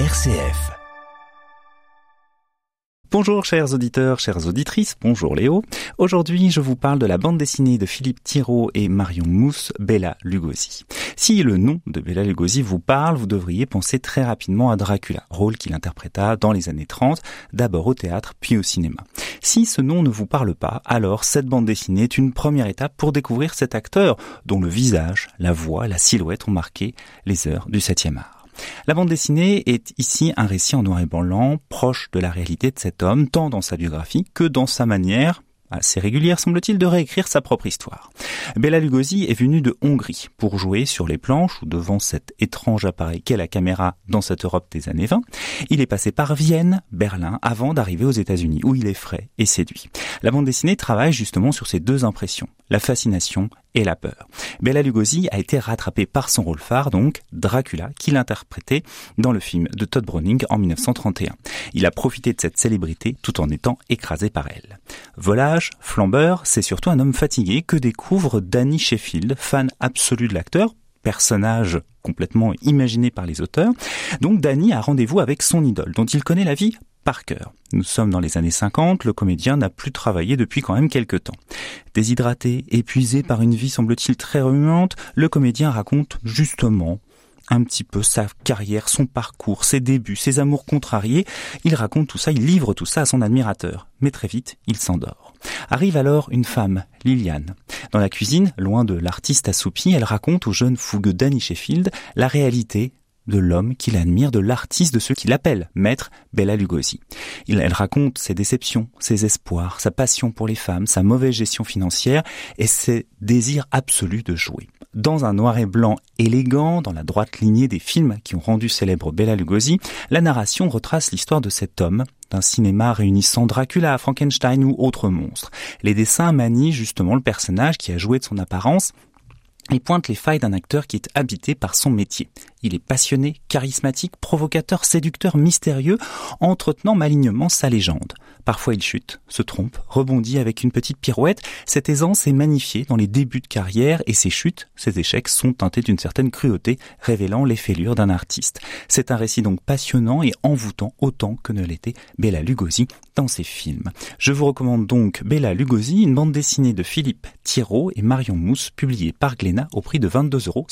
RCF. Bonjour chers auditeurs, chères auditrices, bonjour Léo. Aujourd'hui je vous parle de la bande dessinée de Philippe Thiraud et Marion Mousse, Bella Lugosi. Si le nom de Bella Lugosi vous parle, vous devriez penser très rapidement à Dracula, rôle qu'il interpréta dans les années 30, d'abord au théâtre puis au cinéma. Si ce nom ne vous parle pas, alors cette bande dessinée est une première étape pour découvrir cet acteur dont le visage, la voix, la silhouette ont marqué les heures du 7e art. La bande dessinée est ici un récit en noir et blanc, proche de la réalité de cet homme, tant dans sa biographie que dans sa manière, assez régulière semble-t-il, de réécrire sa propre histoire. Bela Lugosi est venu de Hongrie pour jouer sur les planches ou devant cet étrange appareil qu'est la caméra dans cette Europe des années 20. Il est passé par Vienne, Berlin, avant d'arriver aux États-Unis, où il est frais et séduit. La bande dessinée travaille justement sur ces deux impressions, la fascination et la peur. Bela Lugosi a été rattrapé par son rôle phare, donc Dracula, qu'il interprétait dans le film de Todd Browning en 1931. Il a profité de cette célébrité tout en étant écrasé par elle. Volage, flambeur, c'est surtout un homme fatigué que découvre Danny Sheffield, fan absolu de l'acteur, personnage complètement imaginé par les auteurs. Donc Danny a rendez-vous avec son idole, dont il connaît la vie par cœur. Nous sommes dans les années 50, le comédien n'a plus travaillé depuis quand même quelques temps. Déshydraté, épuisé par une vie semble-t-il très remuante, le comédien raconte justement un petit peu sa carrière, son parcours, ses débuts, ses amours contrariés. Il raconte tout ça, il livre tout ça à son admirateur. Mais très vite, il s'endort. Arrive alors une femme, Liliane. Dans la cuisine, loin de l'artiste assoupi, elle raconte au jeune fougueux Danny Sheffield la réalité de l'homme qu'il admire, de l'artiste, de ceux qui l'appellent maître Bella Lugosi. Il, elle raconte ses déceptions, ses espoirs, sa passion pour les femmes, sa mauvaise gestion financière et ses désirs absolus de jouer. Dans un noir et blanc élégant, dans la droite lignée des films qui ont rendu célèbre Bella Lugosi, la narration retrace l'histoire de cet homme d'un cinéma réunissant Dracula, Frankenstein ou autres monstres. Les dessins manient justement le personnage qui a joué de son apparence il pointe les failles d'un acteur qui est habité par son métier. Il est passionné, charismatique, provocateur, séducteur, mystérieux, entretenant malignement sa légende. Parfois il chute, se trompe, rebondit avec une petite pirouette. Cette aisance est magnifiée dans les débuts de carrière et ses chutes, ses échecs sont teintés d'une certaine cruauté, révélant les fêlures d'un artiste. C'est un récit donc passionnant et envoûtant autant que ne l'était Bella Lugosi dans ses films. Je vous recommande donc Bella Lugosi, une bande dessinée de Philippe Thiraud et Marion Mousse, publiée par Glénat au prix de 22,50 euros.